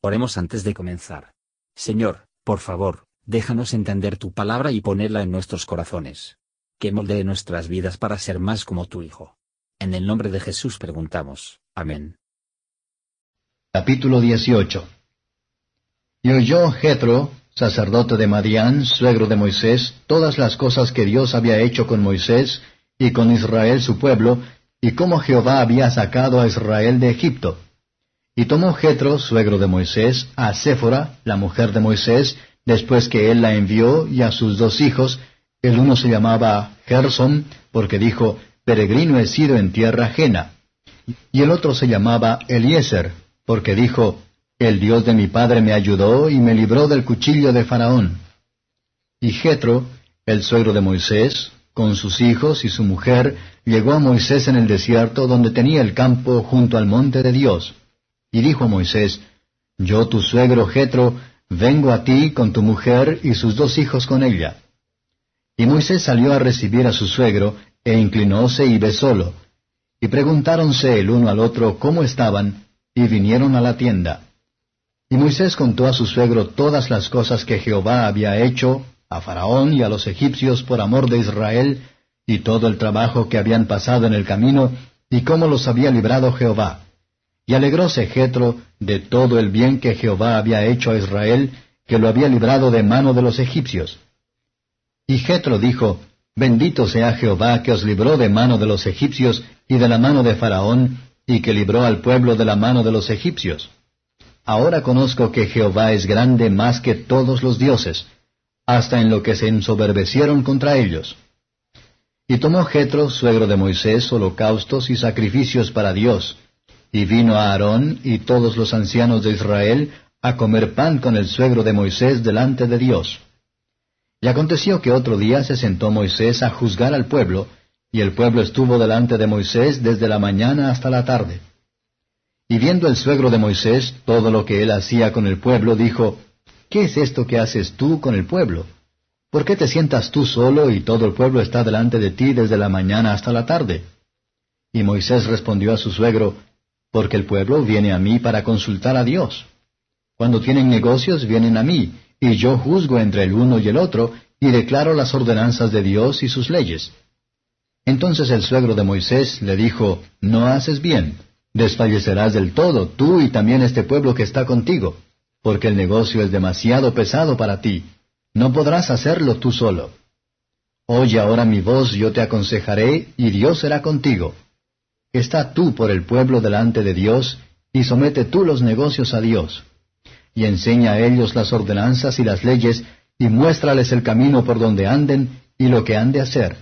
Oremos antes de comenzar. Señor, por favor, déjanos entender tu palabra y ponerla en nuestros corazones. Que moldee nuestras vidas para ser más como tu Hijo. En el nombre de Jesús preguntamos. Amén. Capítulo 18 Y oyó Jetro, sacerdote de Madián, suegro de Moisés, todas las cosas que Dios había hecho con Moisés y con Israel su pueblo, y cómo Jehová había sacado a Israel de Egipto. Y tomó Jetro, suegro de Moisés, a Séfora, la mujer de Moisés, después que él la envió, y a sus dos hijos, el uno se llamaba Gerson, porque dijo, Peregrino he sido en tierra ajena. Y el otro se llamaba Eliezer, porque dijo, El Dios de mi padre me ayudó y me libró del cuchillo de Faraón. Y Jetro, el suegro de Moisés, con sus hijos y su mujer, llegó a Moisés en el desierto donde tenía el campo junto al monte de Dios. Y dijo a Moisés, Yo tu suegro Jetro, vengo a ti con tu mujer y sus dos hijos con ella. Y Moisés salió a recibir a su suegro, e inclinóse y besólo. Y preguntáronse el uno al otro cómo estaban, y vinieron a la tienda. Y Moisés contó a su suegro todas las cosas que Jehová había hecho a Faraón y a los egipcios por amor de Israel, y todo el trabajo que habían pasado en el camino, y cómo los había librado Jehová. Y alegróse Jetro de todo el bien que Jehová había hecho a Israel, que lo había librado de mano de los egipcios. Y Jetro dijo, Bendito sea Jehová que os libró de mano de los egipcios y de la mano de Faraón, y que libró al pueblo de la mano de los egipcios. Ahora conozco que Jehová es grande más que todos los dioses, hasta en lo que se ensoberbecieron contra ellos. Y tomó Jetro, suegro de Moisés, holocaustos y sacrificios para Dios, y vino Aarón y todos los ancianos de Israel a comer pan con el suegro de Moisés delante de Dios. Y aconteció que otro día se sentó Moisés a juzgar al pueblo, y el pueblo estuvo delante de Moisés desde la mañana hasta la tarde. Y viendo el suegro de Moisés todo lo que él hacía con el pueblo, dijo, ¿Qué es esto que haces tú con el pueblo? ¿Por qué te sientas tú solo y todo el pueblo está delante de ti desde la mañana hasta la tarde? Y Moisés respondió a su suegro, porque el pueblo viene a mí para consultar a Dios. Cuando tienen negocios vienen a mí, y yo juzgo entre el uno y el otro, y declaro las ordenanzas de Dios y sus leyes. Entonces el suegro de Moisés le dijo, No haces bien, desfallecerás del todo, tú y también este pueblo que está contigo, porque el negocio es demasiado pesado para ti, no podrás hacerlo tú solo. Oye ahora mi voz, yo te aconsejaré, y Dios será contigo. Está tú por el pueblo delante de Dios, y somete tú los negocios a Dios. Y enseña a ellos las ordenanzas y las leyes, y muéstrales el camino por donde anden, y lo que han de hacer.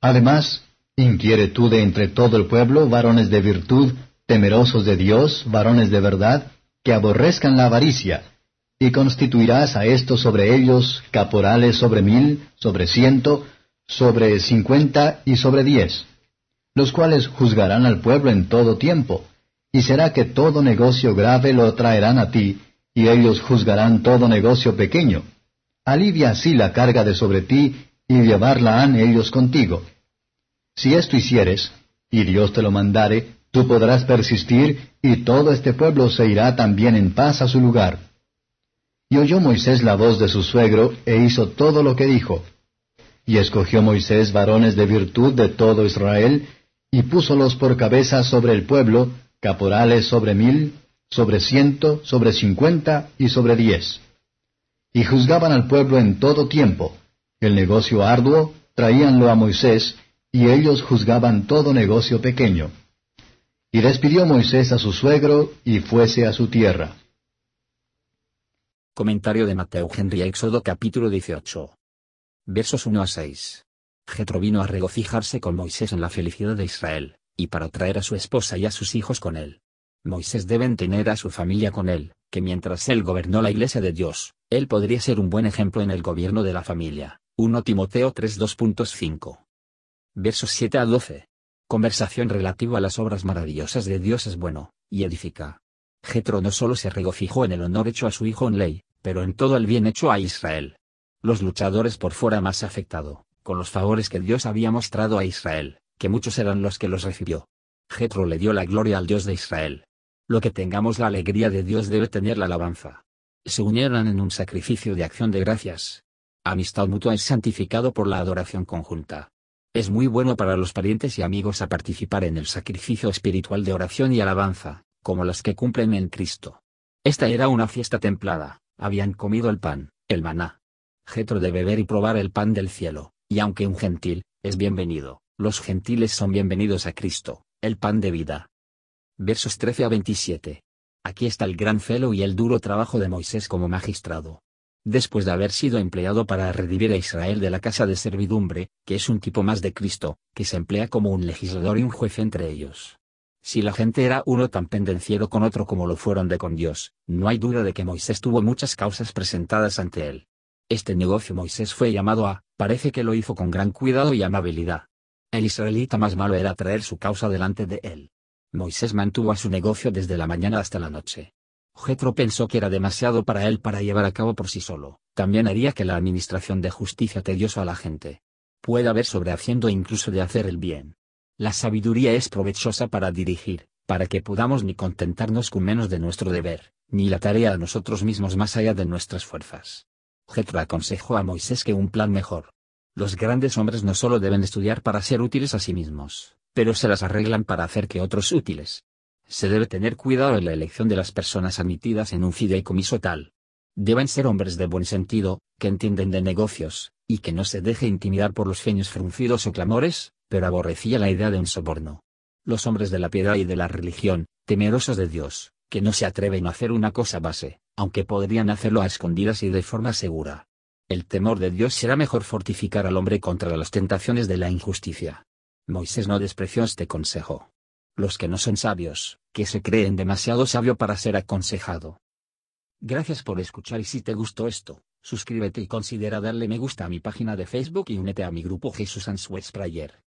Además, inquiere tú de entre todo el pueblo varones de virtud, temerosos de Dios, varones de verdad, que aborrezcan la avaricia, y constituirás a estos sobre ellos caporales sobre mil, sobre ciento, sobre cincuenta y sobre diez los cuales juzgarán al pueblo en todo tiempo, y será que todo negocio grave lo traerán a ti, y ellos juzgarán todo negocio pequeño. Alivia así la carga de sobre ti, y llevarla han ellos contigo. Si esto hicieres, y Dios te lo mandare, tú podrás persistir, y todo este pueblo se irá también en paz a su lugar. Y oyó Moisés la voz de su suegro, e hizo todo lo que dijo. Y escogió Moisés varones de virtud de todo Israel, y púsolos por cabeza sobre el pueblo, caporales sobre mil, sobre ciento, sobre cincuenta y sobre diez. Y juzgaban al pueblo en todo tiempo. El negocio arduo traíanlo a Moisés, y ellos juzgaban todo negocio pequeño. Y despidió Moisés a su suegro, y fuese a su tierra. Comentario de Mateo Henry Éxodo capítulo 18. Versos 1 a 6. Jetro vino a regocijarse con Moisés en la felicidad de Israel, y para traer a su esposa y a sus hijos con él. Moisés deben tener a su familia con él, que mientras él gobernó la iglesia de Dios, él podría ser un buen ejemplo en el gobierno de la familia. 1 Timoteo 3.2.5. Versos 7 a 12. Conversación relativa a las obras maravillosas de Dios es bueno, y edifica. Jetro no solo se regocijó en el honor hecho a su hijo en ley, pero en todo el bien hecho a Israel. Los luchadores por fuera más afectado, con los favores que Dios había mostrado a Israel, que muchos eran los que los recibió. Jetro le dio la gloria al Dios de Israel. Lo que tengamos la alegría de Dios debe tener la alabanza. Se unieron en un sacrificio de acción de gracias. Amistad mutua es santificado por la adoración conjunta. Es muy bueno para los parientes y amigos a participar en el sacrificio espiritual de oración y alabanza, como las que cumplen en Cristo. Esta era una fiesta templada, habían comido el pan, el maná. Jetro de beber y probar el pan del cielo, y aunque un gentil, es bienvenido, los gentiles son bienvenidos a Cristo, el pan de vida. Versos 13 a 27. Aquí está el gran celo y el duro trabajo de Moisés como magistrado después de haber sido empleado para redimir a Israel de la casa de servidumbre, que es un tipo más de Cristo, que se emplea como un legislador y un juez entre ellos. Si la gente era uno tan pendenciero con otro como lo fueron de con Dios, no hay duda de que Moisés tuvo muchas causas presentadas ante él. Este negocio Moisés fue llamado a, parece que lo hizo con gran cuidado y amabilidad. El israelita más malo era traer su causa delante de él. Moisés mantuvo su negocio desde la mañana hasta la noche. Jetro pensó que era demasiado para él para llevar a cabo por sí solo, también haría que la administración de justicia tedioso a la gente. Puede haber sobrehaciendo incluso de hacer el bien. La sabiduría es provechosa para dirigir, para que podamos ni contentarnos con menos de nuestro deber, ni la tarea a nosotros mismos más allá de nuestras fuerzas. Jetro aconsejó a Moisés que un plan mejor. Los grandes hombres no solo deben estudiar para ser útiles a sí mismos, pero se las arreglan para hacer que otros útiles, se debe tener cuidado en la elección de las personas admitidas en un fideicomiso tal. Deben ser hombres de buen sentido, que entienden de negocios, y que no se deje intimidar por los genios fruncidos o clamores, pero aborrecía la idea de un soborno. Los hombres de la piedad y de la religión, temerosos de Dios, que no se atreven a hacer una cosa base, aunque podrían hacerlo a escondidas y de forma segura. El temor de Dios será mejor fortificar al hombre contra las tentaciones de la injusticia. Moisés no despreció este consejo los que no son sabios, que se creen demasiado sabio para ser aconsejado. Gracias por escuchar y si te gustó esto, suscríbete y considera darle me gusta a mi página de Facebook y únete a mi grupo Jesús Answers Prayer.